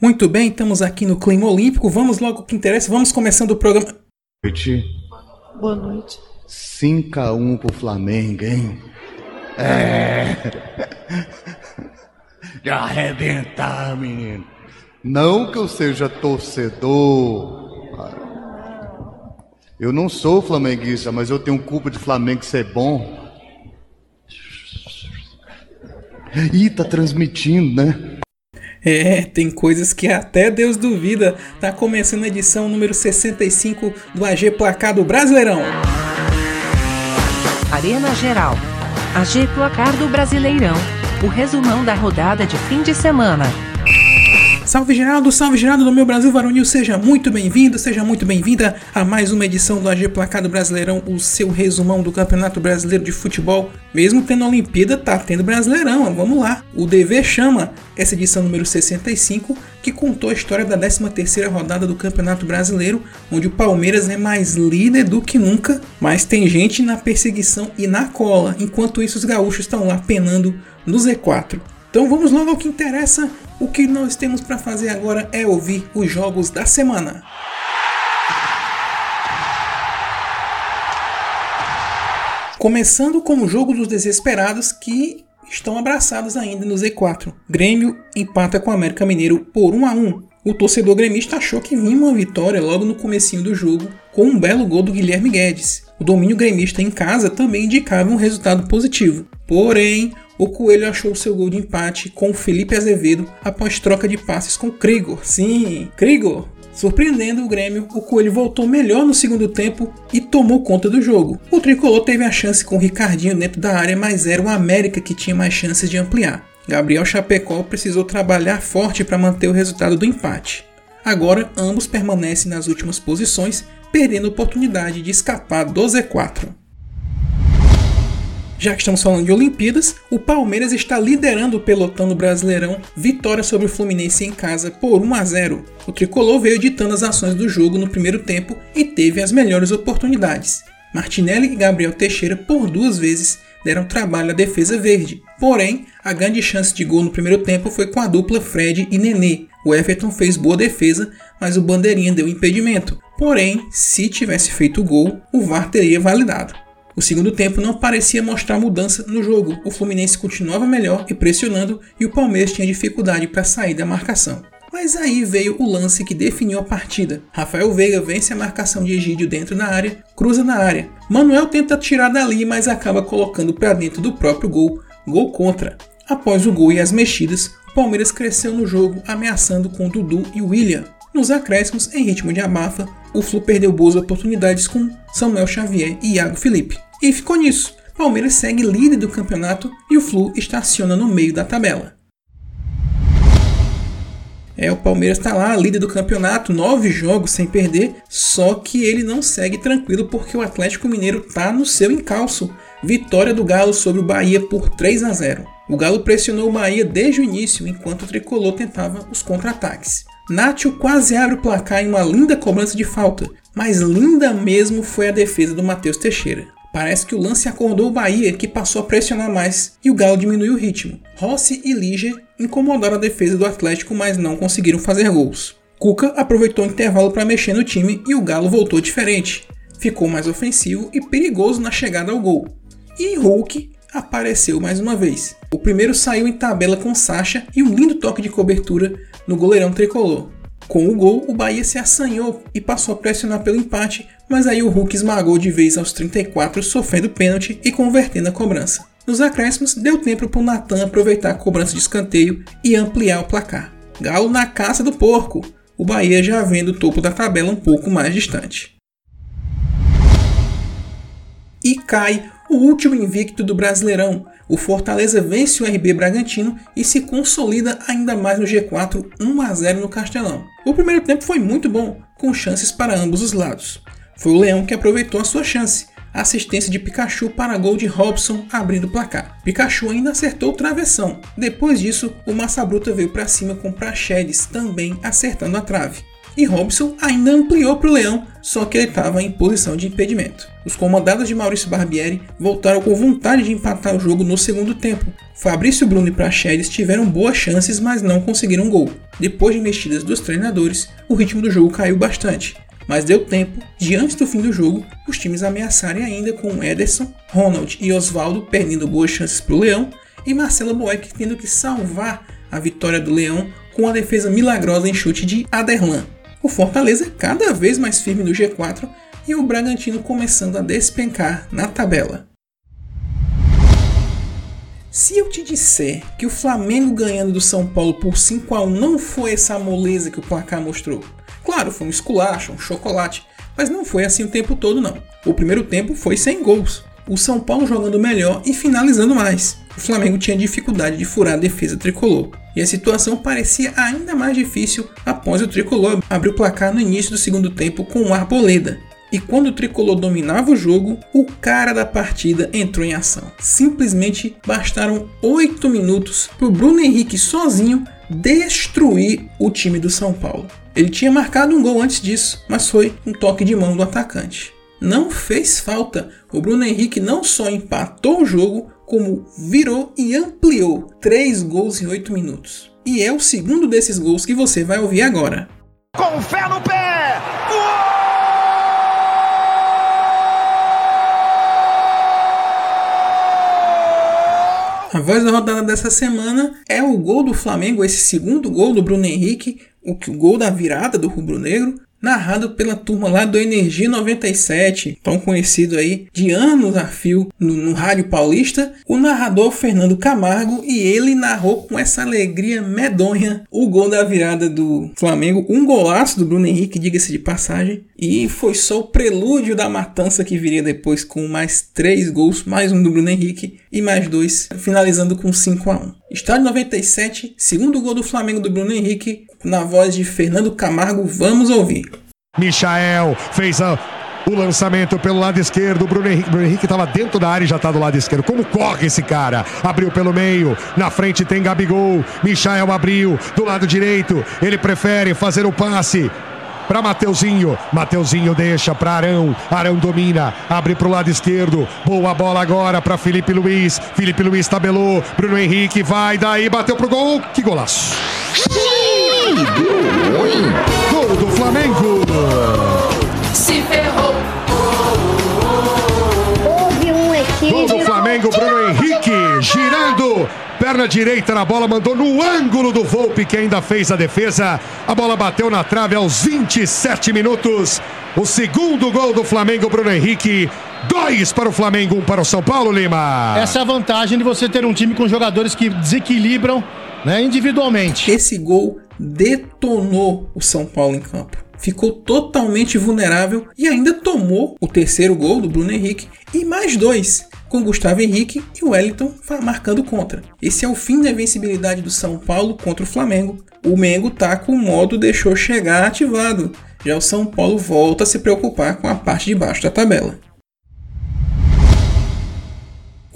Muito bem, estamos aqui no Clima Olímpico. Vamos logo ao que interessa. Vamos começando o programa. Boa noite. Boa noite. 5x1 pro Flamengo, hein? É. De arrebentar, menino. Não que eu seja torcedor. Eu não sou flamenguista, mas eu tenho culpa de Flamengo ser bom. Ih, tá transmitindo, né? É, tem coisas que até Deus duvida. Tá começando a edição número 65 do AG Placar do Brasileirão. Arena Geral. AG Placar do Brasileirão. O resumão da rodada de fim de semana. Salve Geraldo, salve Geraldo do meu Brasil Varonil, seja muito bem-vindo, seja muito bem-vinda a mais uma edição do AG Placado Brasileirão, o seu resumão do Campeonato Brasileiro de Futebol. Mesmo tendo Olimpíada, tá tendo Brasileirão, vamos lá. O DV chama essa edição número 65, que contou a história da 13ª rodada do Campeonato Brasileiro, onde o Palmeiras é mais líder do que nunca, mas tem gente na perseguição e na cola, enquanto isso os gaúchos estão lá penando no Z4. Então vamos logo ao que interessa. O que nós temos para fazer agora é ouvir os jogos da semana. Começando com o jogo dos desesperados que estão abraçados ainda no Z4. Grêmio empata com o América Mineiro por 1 a 1. O torcedor gremista achou que vinha uma vitória logo no comecinho do jogo, com um belo gol do Guilherme Guedes. O domínio gremista em casa também indicava um resultado positivo. Porém, o Coelho achou seu gol de empate com Felipe Azevedo após troca de passes com Krigor. Sim, Krigor! Surpreendendo o Grêmio, o Coelho voltou melhor no segundo tempo e tomou conta do jogo. O tricolor teve a chance com o Ricardinho dentro da área, mas era o América que tinha mais chances de ampliar. Gabriel Chapecó precisou trabalhar forte para manter o resultado do empate. Agora, ambos permanecem nas últimas posições, perdendo a oportunidade de escapar do Z4. Já que estamos falando de Olimpíadas, o Palmeiras está liderando o pelotão do Brasileirão, vitória sobre o Fluminense em casa por 1 a 0. O tricolor veio ditando as ações do jogo no primeiro tempo e teve as melhores oportunidades. Martinelli e Gabriel Teixeira, por duas vezes, deram trabalho à defesa verde. Porém, a grande chance de gol no primeiro tempo foi com a dupla Fred e Nenê. O Everton fez boa defesa, mas o Bandeirinha deu impedimento. Porém, se tivesse feito o gol, o VAR teria validado. O segundo tempo não parecia mostrar mudança no jogo. O Fluminense continuava melhor e pressionando, e o Palmeiras tinha dificuldade para sair da marcação. Mas aí veio o lance que definiu a partida. Rafael Veiga vence a marcação de Egídio dentro da área, cruza na área. Manuel tenta tirar dali, mas acaba colocando para dentro do próprio gol, gol contra. Após o gol e as mexidas, o Palmeiras cresceu no jogo, ameaçando com Dudu e William. Nos acréscimos, em ritmo de abafa, o Flu perdeu boas oportunidades com Samuel Xavier e Iago Felipe. E ficou nisso. Palmeiras segue líder do campeonato e o Flu estaciona no meio da tabela. É, o Palmeiras está lá, líder do campeonato, nove jogos sem perder, só que ele não segue tranquilo porque o Atlético Mineiro está no seu encalço. Vitória do Galo sobre o Bahia por 3 a 0. O Galo pressionou o Bahia desde o início, enquanto o tricolor tentava os contra-ataques. Nacho quase abre o placar em uma linda cobrança de falta, mas linda mesmo foi a defesa do Matheus Teixeira. Parece que o lance acordou o Bahia, que passou a pressionar mais, e o Galo diminuiu o ritmo. Rossi e Liger incomodaram a defesa do Atlético, mas não conseguiram fazer gols. Cuca aproveitou o intervalo para mexer no time e o Galo voltou diferente. Ficou mais ofensivo e perigoso na chegada ao gol. E Hulk apareceu mais uma vez. O primeiro saiu em tabela com Sacha e um lindo toque de cobertura no goleirão tricolor. Com o gol, o Bahia se assanhou e passou a pressionar pelo empate, mas aí o Hulk esmagou de vez aos 34, sofrendo pênalti e convertendo a cobrança. Nos acréscimos, deu tempo para o Natan aproveitar a cobrança de escanteio e ampliar o placar. Galo na caça do porco, o Bahia já vendo o topo da tabela um pouco mais distante. E cai o último invicto do Brasileirão. o Fortaleza vence o RB Bragantino e se consolida ainda mais no G4 1 a 0 no Castelão. O primeiro tempo foi muito bom, com chances para ambos os lados. Foi o Leão que aproveitou a sua chance, assistência de Pikachu para gol de Robson abrindo o placar. Pikachu ainda acertou o travessão. Depois disso, o Massa Bruta veio para cima com Praxedes também acertando a trave. E Robson ainda ampliou para o Leão, só que ele estava em posição de impedimento. Os comandados de Maurício Barbieri voltaram com vontade de empatar o jogo no segundo tempo. Fabrício Bruno e Praxedes tiveram boas chances, mas não conseguiram gol. Depois de mexidas dos treinadores, o ritmo do jogo caiu bastante mas deu tempo de antes do fim do jogo os times ameaçarem ainda com Ederson, Ronald e Oswaldo perdendo boas chances para o Leão e Marcelo Boeck tendo que salvar a vitória do Leão com a defesa milagrosa em chute de Aderlan. O Fortaleza cada vez mais firme no G4 e o Bragantino começando a despencar na tabela. Se eu te disser que o Flamengo ganhando do São Paulo por 5 a 1 não foi essa moleza que o placar mostrou, Claro, foi um esculacho, um chocolate, mas não foi assim o tempo todo não. O primeiro tempo foi sem gols. O São Paulo jogando melhor e finalizando mais. O Flamengo tinha dificuldade de furar a defesa tricolor. E a situação parecia ainda mais difícil após o tricolor abrir o placar no início do segundo tempo com o Arboleda. E quando o tricolor dominava o jogo, o cara da partida entrou em ação. Simplesmente bastaram 8 minutos para o Bruno Henrique sozinho destruir o time do São Paulo. Ele tinha marcado um gol antes disso, mas foi um toque de mão do atacante. Não fez falta. O Bruno Henrique não só empatou o jogo, como virou e ampliou 3 gols em 8 minutos. E é o segundo desses gols que você vai ouvir agora. Com fé no pé! A voz da rodada dessa semana é o gol do Flamengo, esse segundo gol do Bruno Henrique, o, o gol da virada do Rubro Negro, narrado pela turma lá do Energia 97, tão conhecido aí de anos a fio no, no, rádio paulista, o narrador Fernando Camargo e ele narrou com essa alegria medonha o gol da virada do Flamengo, um golaço do Bruno Henrique, diga-se de passagem, e foi só o prelúdio da matança que viria depois com mais três gols, mais um do Bruno Henrique e mais dois, finalizando com 5 a 1. Estádio 97, segundo gol do Flamengo do Bruno Henrique, na voz de Fernando Camargo, vamos ouvir. Michael fez a, o lançamento pelo lado esquerdo. Bruno Henrique, Bruno Henrique estava dentro da área e já está do lado esquerdo. Como corre esse cara? Abriu pelo meio. Na frente tem Gabigol. Michael abriu. Do lado direito. Ele prefere fazer o passe para Mateuzinho. Mateuzinho deixa para Arão. Arão domina, abre para o lado esquerdo. Boa bola agora para Felipe Luiz. Felipe Luiz tabelou. Bruno Henrique vai daí, bateu pro gol. Que golaço! Gol do Flamengo! Se ferrou! Houve um equívoco. Gol do Flamengo, Bruno Henrique girando Perna direita na bola, mandou no ângulo do Volpe, que ainda fez a defesa. A bola bateu na trave aos 27 minutos. O segundo gol do Flamengo, Bruno Henrique. Dois para o Flamengo, um para o São Paulo, Lima. Essa é a vantagem de você ter um time com jogadores que desequilibram né, individualmente. Esse gol detonou o São Paulo em campo. Ficou totalmente vulnerável e ainda tomou o terceiro gol do Bruno Henrique e mais dois com Gustavo Henrique e Wellington marcando contra. Esse é o fim da invencibilidade do São Paulo contra o Flamengo. O Mengo tá com o modo deixou chegar ativado. Já o São Paulo volta a se preocupar com a parte de baixo da tabela.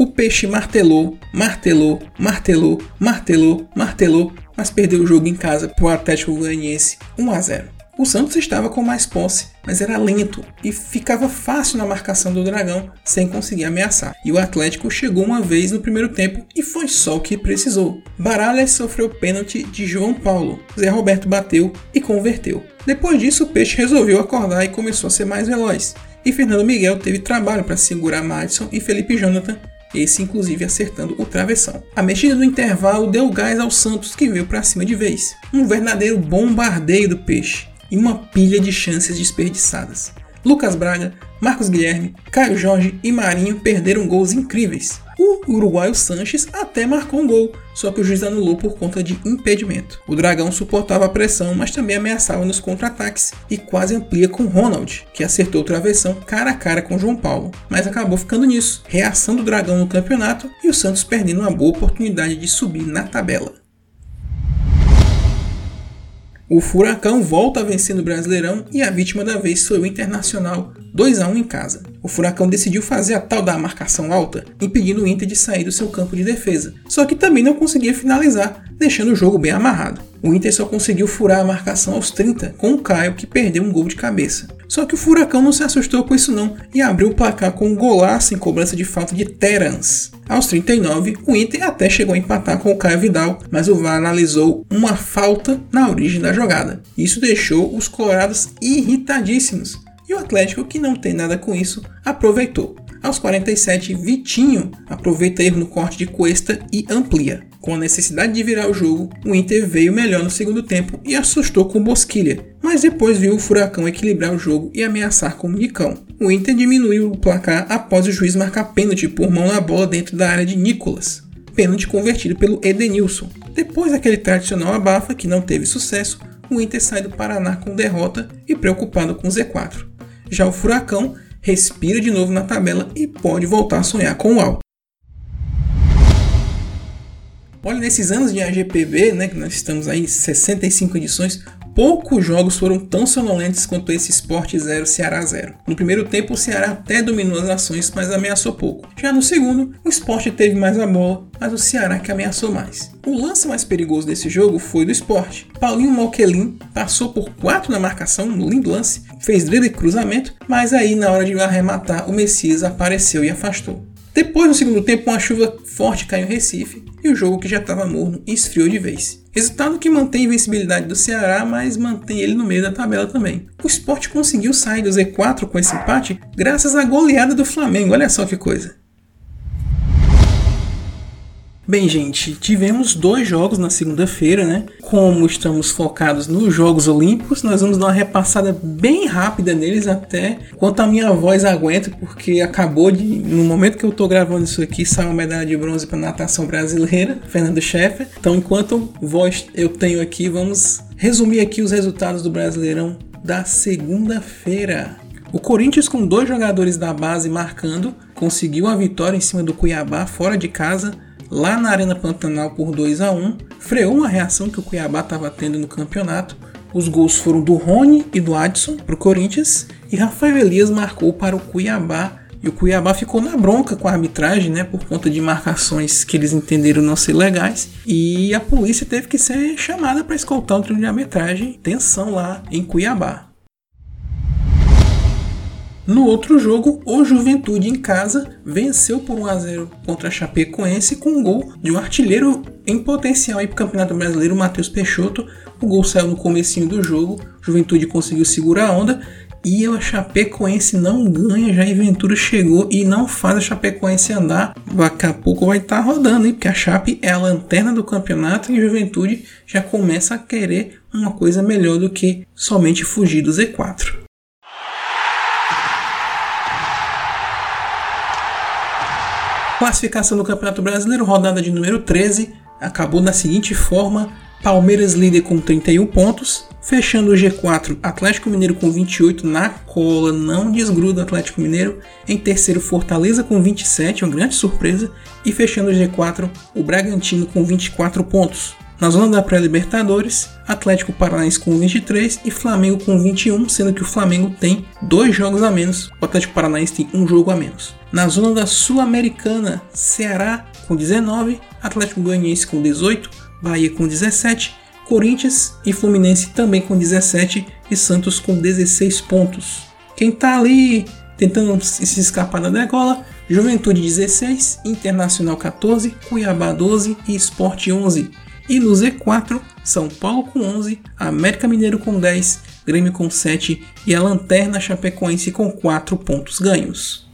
O peixe martelou, martelou, martelou, martelou, martelou, mas perdeu o jogo em casa para o Atlético Goianiense 1 a 0. O Santos estava com mais posse, mas era lento e ficava fácil na marcação do Dragão sem conseguir ameaçar. E o Atlético chegou uma vez no primeiro tempo e foi só o que precisou. Baralhas sofreu pênalti de João Paulo, Zé Roberto bateu e converteu. Depois disso, o Peixe resolveu acordar e começou a ser mais veloz. E Fernando Miguel teve trabalho para segurar Madison e Felipe Jonathan esse inclusive acertando o travessão. A mexida do intervalo deu gás ao Santos que veio para cima de vez. Um verdadeiro bombardeio do peixe e uma pilha de chances desperdiçadas. Lucas Braga, Marcos Guilherme, Caio Jorge e Marinho perderam gols incríveis. O uruguaio Sanches até marcou um gol, só que o juiz anulou por conta de impedimento. O Dragão suportava a pressão, mas também ameaçava nos contra-ataques e quase amplia com Ronald, que acertou o travessão cara a cara com João Paulo, mas acabou ficando nisso. Reação do Dragão no campeonato e o Santos perdendo uma boa oportunidade de subir na tabela. O Furacão volta a vencer no Brasileirão e a vítima da vez foi o Internacional, 2 a 1 em casa. O Furacão decidiu fazer a tal da marcação alta, impedindo o Inter de sair do seu campo de defesa, só que também não conseguia finalizar, deixando o jogo bem amarrado. O Inter só conseguiu furar a marcação aos 30 com o Caio que perdeu um gol de cabeça. Só que o Furacão não se assustou com isso não e abriu o placar com um golaço em cobrança de falta de Terans. Aos 39, o Inter até chegou a empatar com o Caio Vidal, mas o VAR analisou uma falta na origem da jogada. Isso deixou os colorados irritadíssimos. E o Atlético, que não tem nada com isso, aproveitou. Aos 47, Vitinho aproveita erro no corte de Cuesta e amplia. Com a necessidade de virar o jogo, o Inter veio melhor no segundo tempo e assustou com Bosquilha, mas depois viu o Furacão equilibrar o jogo e ameaçar com o Nicão. O Inter diminuiu o placar após o juiz marcar pênalti por mão na bola dentro da área de Nicolas, pênalti convertido pelo Edenilson. Depois daquele tradicional abafa que não teve sucesso, o Inter sai do Paraná com derrota e preocupado com o Z4. Já o Furacão respira de novo na tabela e pode voltar a sonhar com o alto. Olha, nesses anos de AGPB, né, que nós estamos aí 65 edições, poucos jogos foram tão sonolentos quanto esse Sport 0 Ceará 0. No primeiro tempo, o Ceará até dominou as ações, mas ameaçou pouco. Já no segundo, o Sport teve mais a bola, mas o Ceará que ameaçou mais. O lance mais perigoso desse jogo foi do Sport. Paulinho Malquelin passou por 4 na marcação, no lindo lance, fez drible e cruzamento, mas aí na hora de arrematar, o Messias apareceu e afastou. Depois, no segundo tempo, uma chuva forte caiu em Recife e o jogo que já estava morno esfriou de vez. Resultado que mantém a invencibilidade do Ceará, mas mantém ele no meio da tabela também. O Sport conseguiu sair do Z4 com esse empate graças à goleada do Flamengo, olha só que coisa. Bem, gente, tivemos dois jogos na segunda-feira, né? Como estamos focados nos Jogos Olímpicos, nós vamos dar uma repassada bem rápida neles até quanto a minha voz aguenta, porque acabou de, no momento que eu tô gravando isso aqui, saiu uma medalha de bronze para natação brasileira, Fernando Scheffer. Então, enquanto voz eu tenho aqui, vamos resumir aqui os resultados do Brasileirão da segunda-feira. O Corinthians, com dois jogadores da base marcando, conseguiu a vitória em cima do Cuiabá fora de casa lá na Arena Pantanal por 2 a 1 freou uma reação que o Cuiabá estava tendo no campeonato. Os gols foram do Rony e do Adson para o Corinthians e Rafael Elias marcou para o Cuiabá. E o Cuiabá ficou na bronca com a arbitragem, né, por conta de marcações que eles entenderam não ser legais. E a polícia teve que ser chamada para escoltar o treino de arbitragem. Tensão lá em Cuiabá. No outro jogo, o Juventude em casa venceu por 1 a 0 contra a Chapecoense com um gol de um artilheiro em potencial para o Campeonato Brasileiro, Matheus Peixoto. O gol saiu no comecinho do jogo, Juventude conseguiu segurar a onda e a Chapecoense não ganha, já e Ventura chegou e não faz a Chapecoense andar. Daqui a pouco vai estar tá rodando, hein? porque a Chape é a lanterna do campeonato e a Juventude já começa a querer uma coisa melhor do que somente fugir do Z4. Classificação do Campeonato Brasileiro, rodada de número 13, acabou da seguinte forma: Palmeiras líder com 31 pontos, fechando o G4, Atlético Mineiro com 28 na cola, não desgruda Atlético Mineiro. Em terceiro, Fortaleza com 27, uma grande surpresa, e fechando o G4, o Bragantino com 24 pontos. Na zona da pré-Libertadores, Atlético Paranaense com 23 e Flamengo com 21, sendo que o Flamengo tem dois jogos a menos, o Atlético Paranaense tem um jogo a menos. Na zona da Sul-Americana, Ceará com 19, Atlético Goianiense com 18, Bahia com 17, Corinthians e Fluminense também com 17 e Santos com 16 pontos. Quem está ali tentando se escapar da degola, Juventude 16, Internacional 14, Cuiabá 12 e Sport 11. E no Z4, São Paulo com 11, América Mineiro com 10, Grêmio com 7 e a Lanterna Chapecoense com 4 pontos ganhos.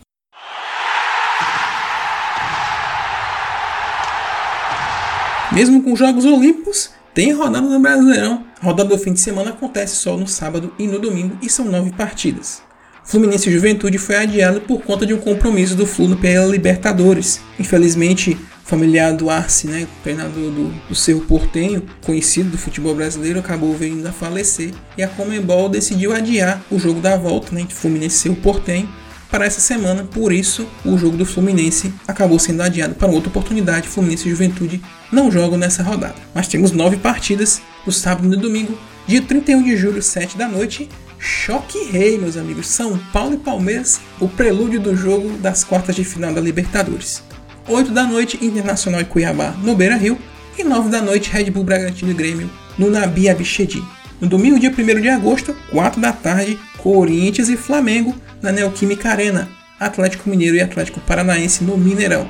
Mesmo com Jogos Olímpicos, tem rodada do Brasileirão. A rodada do fim de semana acontece só no sábado e no domingo e são nove partidas. Fluminense e Juventude foi adiado por conta de um compromisso do Flu pela Libertadores. Infelizmente, familiar do Arce, né, treinador do, do Portenho, conhecido do futebol brasileiro, acabou vindo a falecer e a Comembol decidiu adiar o jogo da volta né, entre Fluminense e Cerro Portenho para essa semana, por isso o jogo do Fluminense acabou sendo adiado para outra oportunidade. Fluminense e Juventude não jogam nessa rodada. Mas temos nove partidas no sábado e no domingo, dia 31 de julho, 7 da noite. Choque rei, meus amigos. São Paulo e Palmeiras, o prelúdio do jogo das quartas de final da Libertadores. 8 da noite, Internacional e Cuiabá no Beira Rio. E 9 da noite, Red Bull Bragantino e Grêmio no Nabi Abichedi. No domingo, dia 1 de agosto, 4 da tarde, Corinthians e Flamengo na Neoquímica Arena, Atlético Mineiro e Atlético Paranaense no Mineirão.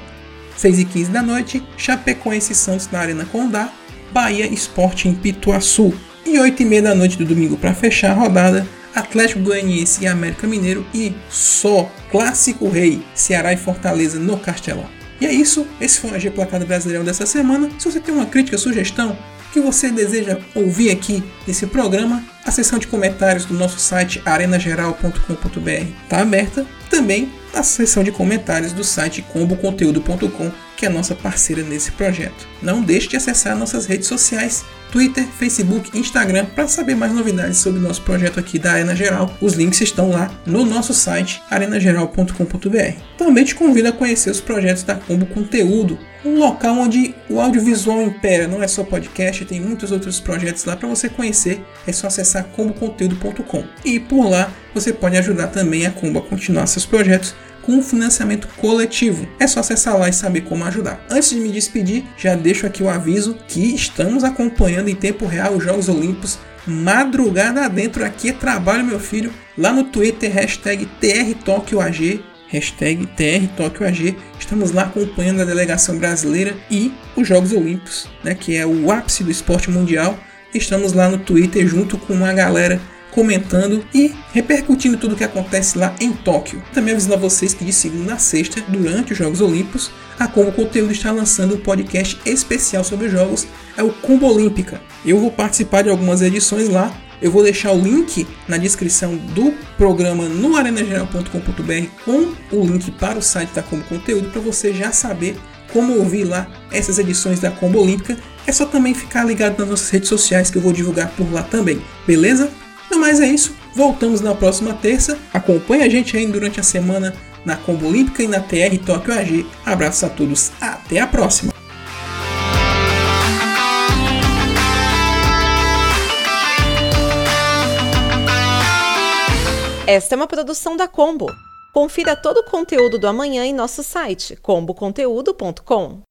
6 e 15 da noite, Chapecoense e Santos na Arena Condá, Bahia Esporte em Pituaçu. E 8 e meia da noite do domingo para fechar a rodada, Atlético Goianiense e América Mineiro e só Clássico Rei, Ceará e Fortaleza no Castelão. E é isso, esse foi o AG Placado Brasileirão dessa semana. Se você tem uma crítica, sugestão, que você deseja ouvir aqui nesse programa, a seção de comentários do nosso site arenageral.com.br está aberta. Também a seção de comentários do site comboconteúdo.com, que é a nossa parceira nesse projeto. Não deixe de acessar nossas redes sociais, Twitter, Facebook, Instagram, para saber mais novidades sobre o nosso projeto aqui da Arena Geral. Os links estão lá no nosso site arenageral.com.br. Também te convido a conhecer os projetos da Combo Conteúdo, um local onde o audiovisual impera, não é só podcast, tem muitos outros projetos lá para você conhecer, é só acessar comboconteúdo.com. E por lá você pode ajudar também a Combo a continuar seus projetos com financiamento coletivo. É só acessar lá e saber como ajudar. Antes de me despedir, já deixo aqui o aviso que estamos acompanhando em tempo real os Jogos Olímpicos madrugada adentro aqui é trabalho meu filho lá no Twitter hashtag TRTokyoAG hashtag estamos lá acompanhando a delegação brasileira e os Jogos Olímpicos né, que é o ápice do esporte mundial estamos lá no Twitter junto com uma galera comentando e repercutindo tudo o que acontece lá em Tóquio. Também avisando a vocês que de segunda a sexta, durante os Jogos Olímpicos, a Combo Conteúdo está lançando um podcast especial sobre os jogos, é o Combo Olímpica. Eu vou participar de algumas edições lá. Eu vou deixar o link na descrição do programa no arenageral.com.br com o link para o site da Combo Conteúdo para você já saber como ouvir lá essas edições da Combo Olímpica. É só também ficar ligado nas nossas redes sociais que eu vou divulgar por lá também, beleza? No mais é isso, voltamos na próxima terça. Acompanhe a gente aí durante a semana na Combo Olímpica e na TR Tóquio AG. Abraços a todos, até a próxima! Esta é uma produção da Combo. Confira todo o conteúdo do amanhã em nosso site comboconteúdo.com.